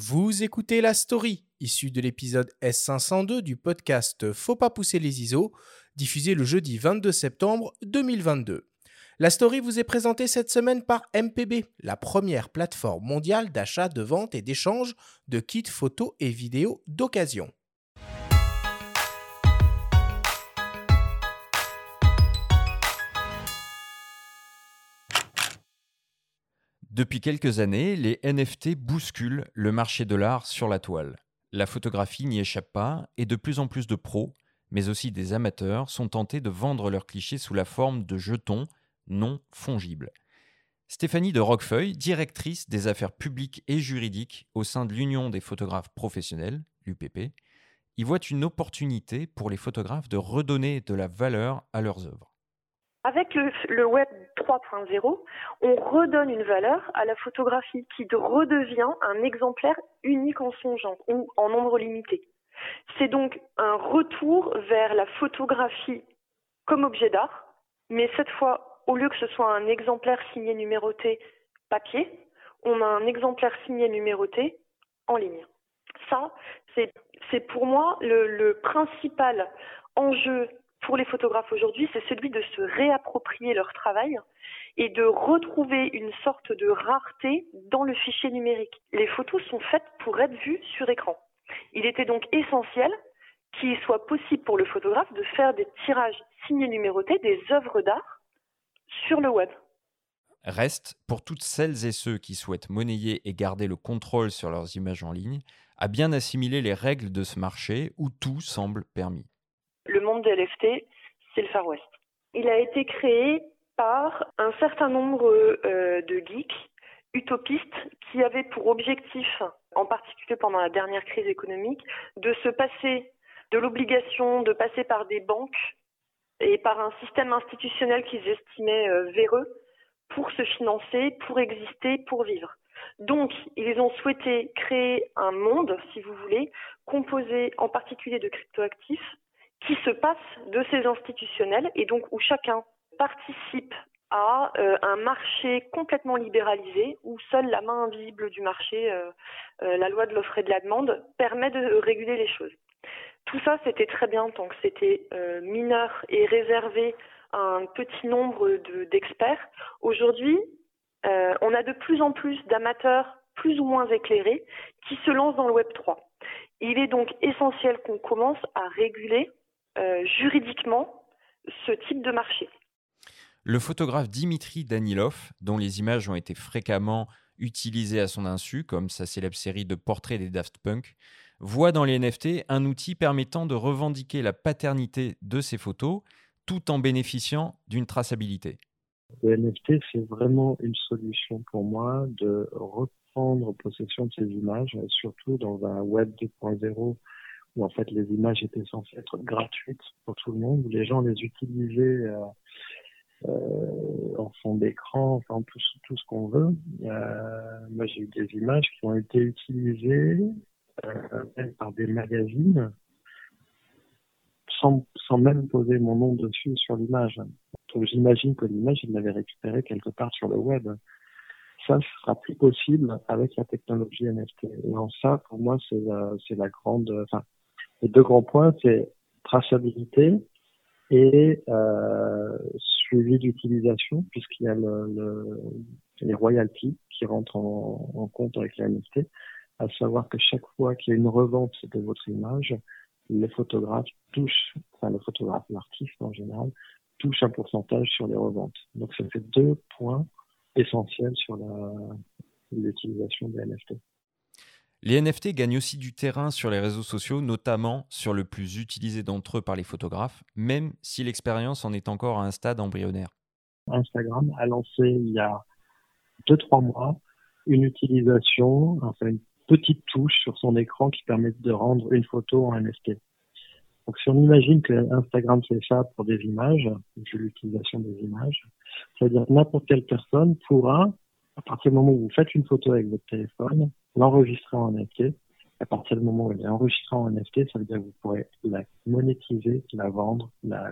Vous écoutez la story, issue de l'épisode S502 du podcast Faut pas pousser les ISO, diffusé le jeudi 22 septembre 2022. La story vous est présentée cette semaine par MPB, la première plateforme mondiale d'achat, de vente et d'échange de kits photos et vidéos d'occasion. Depuis quelques années, les NFT bousculent le marché de l'art sur la toile. La photographie n'y échappe pas et de plus en plus de pros, mais aussi des amateurs, sont tentés de vendre leurs clichés sous la forme de jetons non fongibles. Stéphanie de Roquefeuille, directrice des affaires publiques et juridiques au sein de l'Union des photographes professionnels, l'UPP, y voit une opportunité pour les photographes de redonner de la valeur à leurs œuvres. Avec le, web 3.0, on redonne une valeur à la photographie qui redevient un exemplaire unique en son genre ou en nombre limité. C'est donc un retour vers la photographie comme objet d'art, mais cette fois, au lieu que ce soit un exemplaire signé numéroté papier, on a un exemplaire signé numéroté en ligne. Ça, c'est pour moi le, principal enjeu pour les photographes aujourd'hui, c'est celui de se réapproprier leur travail et de retrouver une sorte de rareté dans le fichier numérique. Les photos sont faites pour être vues sur écran. Il était donc essentiel qu'il soit possible pour le photographe de faire des tirages signés numérotés des œuvres d'art sur le web. Reste, pour toutes celles et ceux qui souhaitent monnayer et garder le contrôle sur leurs images en ligne, à bien assimiler les règles de ce marché où tout semble permis le monde des LFT, c'est le Far West. Il a été créé par un certain nombre euh, de geeks utopistes qui avaient pour objectif, en particulier pendant la dernière crise économique, de se passer de l'obligation de passer par des banques et par un système institutionnel qu'ils estimaient euh, véreux pour se financer, pour exister, pour vivre. Donc, ils ont souhaité créer un monde, si vous voulez, composé en particulier de cryptoactifs, qui se passe de ces institutionnels et donc où chacun participe à euh, un marché complètement libéralisé où seule la main invisible du marché, euh, euh, la loi de l'offre et de la demande, permet de réguler les choses. Tout ça, c'était très bien tant que c'était mineur et réservé à un petit nombre d'experts. Aujourd'hui, on a de plus en plus d'amateurs plus ou moins éclairés qui se lancent dans le Web 3. Il est donc essentiel qu'on commence à réguler euh, juridiquement ce type de marché. Le photographe Dimitri Danilov, dont les images ont été fréquemment utilisées à son insu, comme sa célèbre série de portraits des Daft Punk, voit dans les NFT un outil permettant de revendiquer la paternité de ses photos tout en bénéficiant d'une traçabilité. Le NFT, c'est vraiment une solution pour moi de reprendre possession de ces images, surtout dans un web 2.0 où en fait les images étaient censées être gratuites pour tout le monde, où les gens les utilisaient euh, euh, en fond d'écran, enfin tout, tout ce qu'on veut. Euh, moi j'ai eu des images qui ont été utilisées par des magazines sans, sans même poser mon nom dessus sur l'image. Donc j'imagine que l'image, ils l'avaient récupérée quelque part sur le web ça sera plus possible avec la technologie NFT. Et en ça, pour moi, c'est la, la grande, les deux grands points, c'est traçabilité et euh, suivi d'utilisation, puisqu'il y a le, les royalties qui rentrent en, compte avec la NFT, à savoir que chaque fois qu'il y a une revente de votre image, les photographes touchent, enfin le photographe, l'artiste en général, touche un pourcentage sur les reventes. Donc ça fait deux points essentiels sur l'utilisation des NFT. Les NFT gagnent aussi du terrain sur les réseaux sociaux, notamment sur le plus utilisé d'entre eux par les photographes, même si l'expérience en est encore à un stade embryonnaire. Instagram a lancé il y a 2-3 mois une utilisation, enfin une petite touche sur son écran qui permet de rendre une photo en NFT. Donc si on imagine que Instagram fait ça pour des images, l'utilisation des images, ça veut dire que n'importe quelle personne pourra, à partir du moment où vous faites une photo avec votre téléphone, l'enregistrer en NFT. À partir du moment où elle est enregistrée en NFT, ça veut dire que vous pourrez la monétiser, la vendre, la,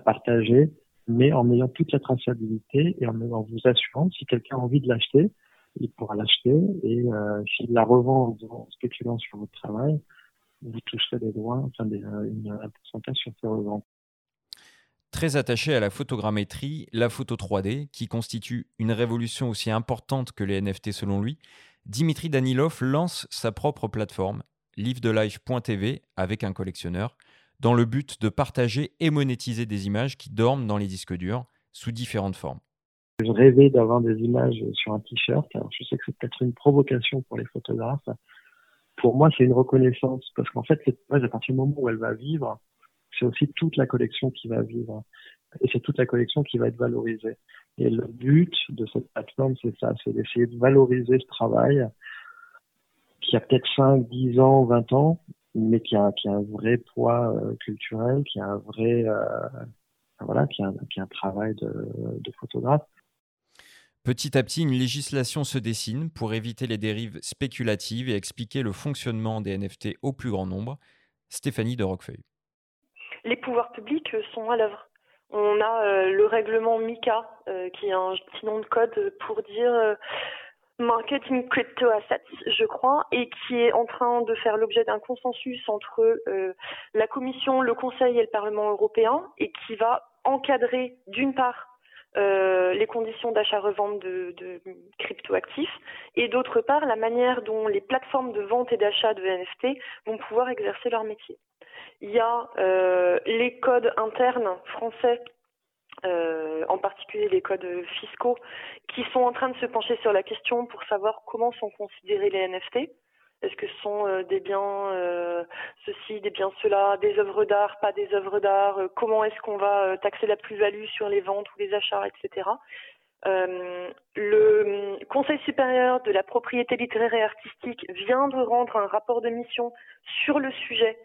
partager, mais en ayant toute la traçabilité et en, vous assurant, si quelqu'un a envie de l'acheter, il pourra l'acheter et euh, s'il la revend en spéculant sur votre travail, vous toucherez des droits, enfin des, une, un pourcentage sur ces reventes. Très attaché à la photogrammétrie, la photo 3D, qui constitue une révolution aussi importante que les NFT selon lui, Dimitri Danilov lance sa propre plateforme, live-de-life.tv, avec un collectionneur, dans le but de partager et monétiser des images qui dorment dans les disques durs sous différentes formes. Je rêvais d'avoir des images sur un t-shirt. Je sais que c'est peut-être une provocation pour les photographes. Pour moi, c'est une reconnaissance parce qu'en fait, cette image, à partir du moment où elle va vivre, c'est aussi toute la collection qui va vivre. Et c'est toute la collection qui va être valorisée. Et le but de cette plateforme, c'est ça, c'est d'essayer de valoriser ce travail qui a peut-être 5, 10 ans, 20 ans, mais qui a, qui a un vrai poids euh, culturel, qui a un vrai, euh, voilà, qui a, qui a, un travail de, de photographe. Petit à petit, une législation se dessine pour éviter les dérives spéculatives et expliquer le fonctionnement des NFT au plus grand nombre. Stéphanie de Roquefeuille les pouvoirs publics sont à l'œuvre. On a euh, le règlement MICA, euh, qui est un petit nom de code pour dire marketing crypto assets, je crois, et qui est en train de faire l'objet d'un consensus entre la Commission, le Conseil et le Parlement européen, et qui va encadrer d'une part les conditions d'achat-revente de, de cryptoactifs et d'autre part la manière dont les plateformes de vente et d'achat de NFT vont pouvoir exercer leur métier. Il y a euh, les codes internes français euh, en particulier les codes fiscaux, qui sont en train de se pencher sur la question pour savoir comment sont considérés les NFT. Est-ce que ce sont euh, des biens ceci, des biens cela, des œuvres d'art, pas des œuvres d'art Comment est-ce qu'on va taxer la plus-value sur les ventes ou les achats, etc. le Conseil supérieur de la propriété littéraire et artistique vient de rendre un rapport de mission sur le sujet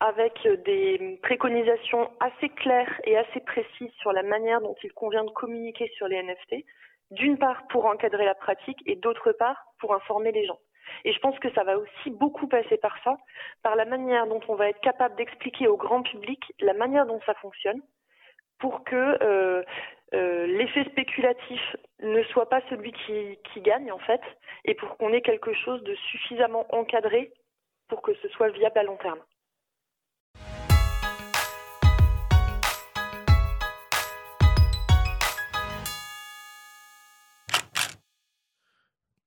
avec des préconisations assez claires et assez précises sur la manière dont il convient de communiquer sur les NFT, d'une part pour encadrer la pratique et d'autre part pour informer les gens. Et je pense que ça va aussi beaucoup passer par ça, par la manière dont on va être capable d'expliquer au grand public la manière dont ça fonctionne, pour que euh, euh, l'effet spéculatif ne soit pas celui qui gagne en fait, et pour qu'on ait quelque chose de suffisamment encadré pour que ce soit viable à long terme.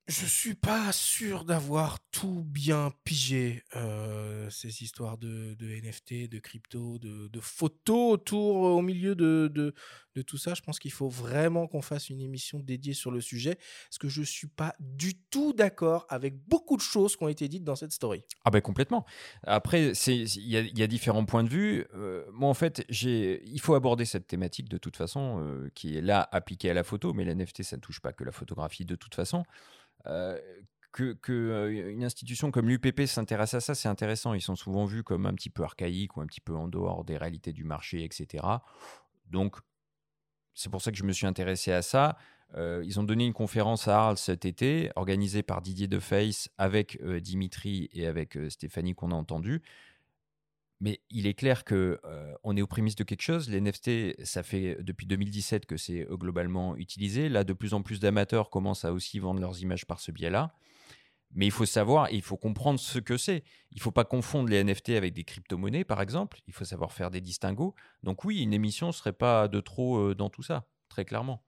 Je suis pas sûr d'avoir tout bien pigé euh, ces histoires de, NFT, de crypto, de, photos autour, au milieu de, tout ça. Je pense qu'il faut vraiment qu'on fasse une émission dédiée sur le sujet, parce que je suis pas du tout d'accord avec beaucoup de choses qui ont été dites dans cette story. Ah ben complètement. Après, il y, a différents points de vue. Euh, moi, en fait, il faut aborder cette thématique de toute façon, euh, qui est là appliquée à la photo, mais l'NFT, ça ne touche pas que la photographie de toute façon. Euh, que, euh, une institution comme l'UPP s'intéresse à ça, c'est intéressant. Ils sont souvent vus comme un petit peu archaïques ou un petit peu en dehors des réalités du marché, etc. Donc, c'est pour ça que je me suis intéressé à ça. Euh, ils ont donné une conférence à Arles cet été, organisée par Didier Deface avec Dimitri et avec Stéphanie qu'on a entendu. Mais il est clair que on est aux prémices de quelque chose. Les NFT, ça fait depuis 2017 que c'est globalement utilisé. Là, de plus en plus d'amateurs commencent à aussi vendre leurs images par ce biais-là. Mais il faut savoir, il faut comprendre ce que c'est. Il ne faut pas confondre les NFT avec des crypto-monnaies, par exemple. Il faut savoir faire des distinguos. Donc oui, une émission ne serait pas de trop dans tout ça, très clairement.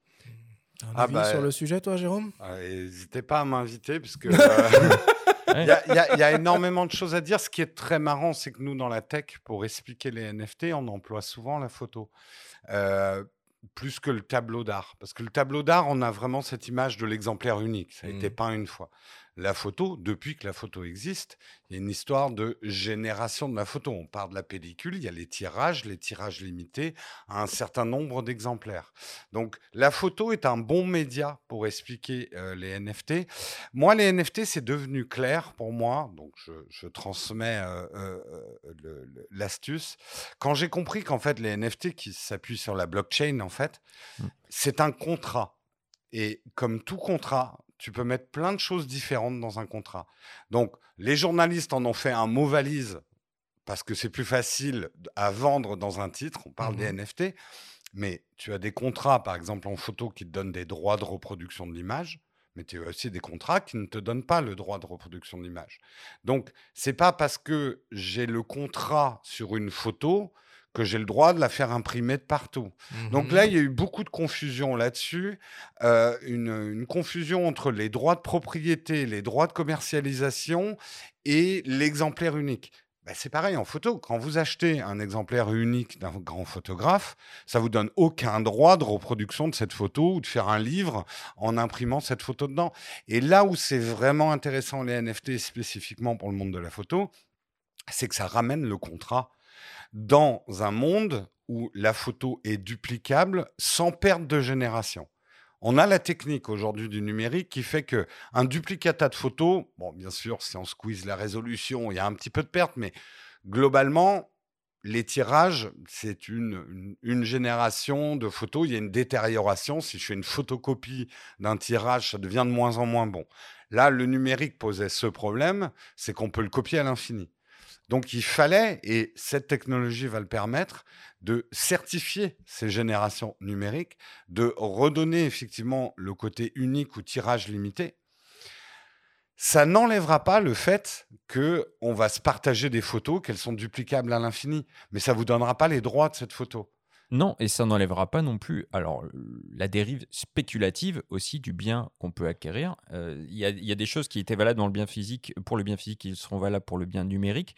Un ah avis bah, sur le sujet, toi, Jérôme? ah, N'hésitez pas à m'inviter, puisque euh, il y, a énormément de choses à dire. Ce qui est très marrant, c'est que nous, dans la tech, pour expliquer les NFT, on emploie souvent la photo. Euh, plus que le tableau d'art. Parce que le tableau d'art, on a vraiment cette image de l'exemplaire unique. Ça a été mmh. peint une fois la photo, depuis que la photo existe, il y a une histoire de génération de la photo. On part de la pellicule, il y a les tirages, les tirages limités à un certain nombre d'exemplaires. Donc la photo est un bon média pour expliquer euh, les NFT. Moi, les NFT, c'est devenu clair pour moi, donc je, transmets euh, euh, l'astuce. Quand j'ai compris qu'en fait, les NFT qui s'appuient sur la blockchain, en fait, mmh. c'est un contrat. Et comme tout contrat, tu peux mettre plein de choses différentes dans un contrat. Donc, les journalistes en ont fait un mot valise parce que c'est plus facile à vendre dans un titre. On parle des mmh NFT. Mais tu as des contrats, par exemple en photo, qui te donnent des droits de reproduction de l'image. mais tu as aussi des contrats qui ne te donnent pas le droit de reproduction de l'image. Donc, c'est pas parce que j'ai le contrat sur une photo que j'ai le droit de la faire imprimer de partout. Donc là, Mhm. il y a eu beaucoup de confusion là-dessus, euh, une, une confusion entre les droits de propriété, les droits de commercialisation et l'exemplaire unique. Ben, c'est pareil en photo. Quand vous achetez un exemplaire unique d'un grand photographe, ça vous donne aucun droit de reproduction de cette photo ou de faire un livre en imprimant cette photo dedans. Et là où c'est vraiment intéressant les NFT spécifiquement pour le monde de la photo, c'est que ça ramène le contrat dans un monde où la photo est duplicable sans perte de génération. On a la technique aujourd'hui du numérique qui fait que un duplicata de photos, bon, bien sûr, si on squeeze la résolution, il y a un petit peu de perte, mais globalement, les tirages, c'est une, une, une génération de photos. Il y a une détérioration. Si je fais une photocopie d'un tirage, ça devient de moins en moins bon. Là, le numérique posait ce problème, c'est qu'on peut le copier à l'infini. Donc il fallait, et cette technologie va le permettre, de certifier ces générations numériques, de redonner effectivement le côté unique ou tirage limité. Ça n'enlèvera pas le fait que on va se partager des photos, qu'elles sont duplicables à l'infini, mais ça vous donnera pas les droits de cette photo. Non, et ça n'enlèvera pas non plus alors la dérive spéculative aussi du bien qu'on peut acquérir. Euh, Il y, a- il y a des choses qui étaient valables dans le bien physique pour le bien physique qui seront valables pour le bien numérique.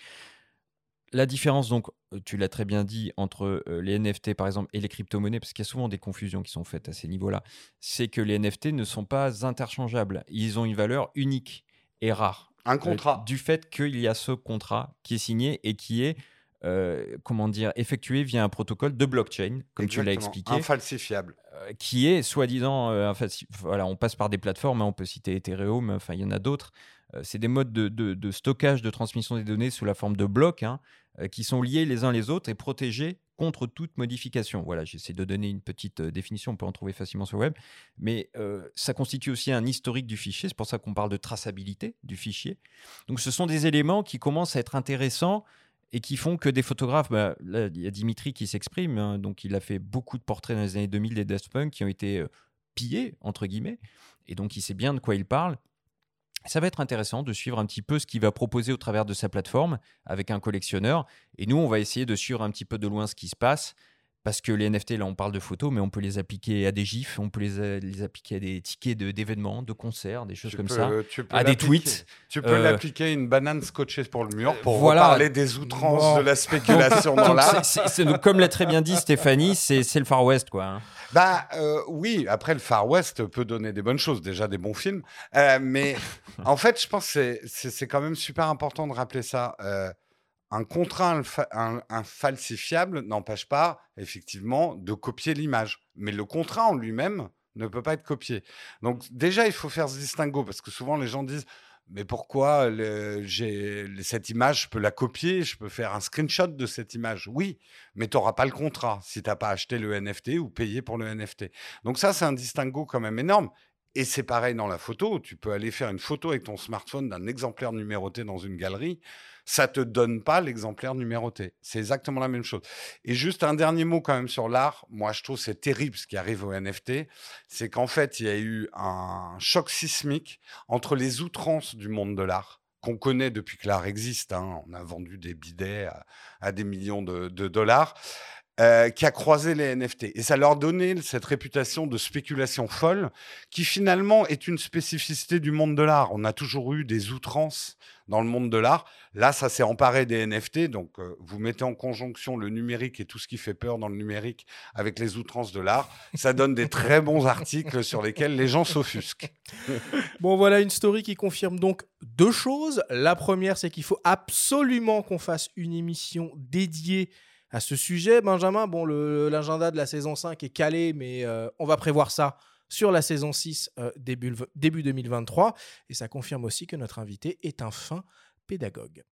La différence, donc, euh, tu l'as très bien dit, entre euh, les NFT par exemple et les crypto-monnaies, parce qu'il y a souvent des confusions qui sont faites à ces niveaux-là, c'est que les NFT ne sont pas interchangeables. Ils ont une valeur unique et rare. Un Euh, contrat. du fait qu'il y a ce contrat qui est signé et qui est, euh, comment dire, effectué via un protocole de blockchain, comme tu l'as expliqué, Infalsifiable. euh, qui est soi-disant, euh, voilà, on passe par des plateformes, hein, on peut citer Ethereum, enfin, il y en a d'autres. C'est des modes de, de- de stockage, de transmission des données sous la forme de blocs, hein, qui sont liés les uns les autres et protégés contre toute modification. Voilà, j'essaie de donner une petite euh, définition, on peut en trouver facilement sur le web, mais euh, ça constitue aussi un historique du fichier, c'est pour ça qu'on parle de traçabilité du fichier. Donc ce sont des éléments qui commencent à être intéressants et qui font que des photographes, bah, il y a Dimitri qui s'exprime, hein, donc il a fait beaucoup de portraits dans les années 2000 des Daft Punk qui ont été euh, pillés, entre guillemets, et donc il sait bien de quoi il parle. Ça va être intéressant de suivre un petit peu ce qu'il va proposer au travers de sa plateforme avec un collectionneur. Et nous, on va essayer de suivre un petit peu de loin ce qui se passe. Parce que les NFT, là, on parle de photos, mais on peut les appliquer à des gifs, on peut les, les appliquer à des tickets de- d'événements, de, concerts, des choses Tu comme peux- ça. tu peux à des tweets. Tu peux Euh, l'appliquer à une banane scotchée pour le mur pour voilà. parler des outrances de la spéculation dans l'art. comme l'a très bien dit Stéphanie, c'est le Far West, quoi. hein. Bah euh, oui, après le Far West peut donner des bonnes choses, déjà des bons films. Euh, mais en fait, je pense que c'est- quand même super important de rappeler ça. Euh, un contrat infalsifiable n'empêche pas effectivement de copier l'image. Mais le contrat en lui-même ne peut pas être copié. Donc déjà, il faut faire ce distinguo parce que souvent les gens disent mais pourquoi cette image, je peux la copier, je peux faire un screenshot de cette image? Oui, mais tu n'auras pas le contrat si tu n'as pas acheté le NFT ou payé pour le NFT. Donc ça, c'est un distinguo quand même énorme. Et c'est pareil dans la photo. Tu peux aller faire une photo avec ton smartphone d'un exemplaire numéroté dans une galerie. Ça te donne pas l'exemplaire numéroté. C'est exactement la même chose. Et juste un dernier mot quand même sur l'art. Moi, je trouve c'est terrible ce qui arrive au NFT. C'est qu'en fait, il y a eu un choc sismique entre les outrances du monde de l'art qu'on connaît depuis que l'art existe. hein. On a vendu des bidets à, des millions de, de dollars. euh, qui a croisé les NFT. Et ça leur donnait cette réputation de spéculation folle, qui finalement est une spécificité du monde de l'art. On a toujours eu des outrances dans le monde de l'art. Là, ça s'est emparé des NFT. Donc, euh, vous mettez en conjonction le numérique et tout ce qui fait peur dans le numérique avec les outrances de l'art. Ça donne des très bons articles sur lesquels les gens s'offusquent. Bon, voilà une story qui confirme donc deux choses. La première, c'est qu'il faut absolument qu'on fasse une émission dédiée à ce sujet. Benjamin, bon, l'agenda de la saison 5 est calé, mais euh, on va prévoir ça sur la saison 6 euh, début, début 2023. Et ça confirme aussi que notre invité est un fin pédagogue.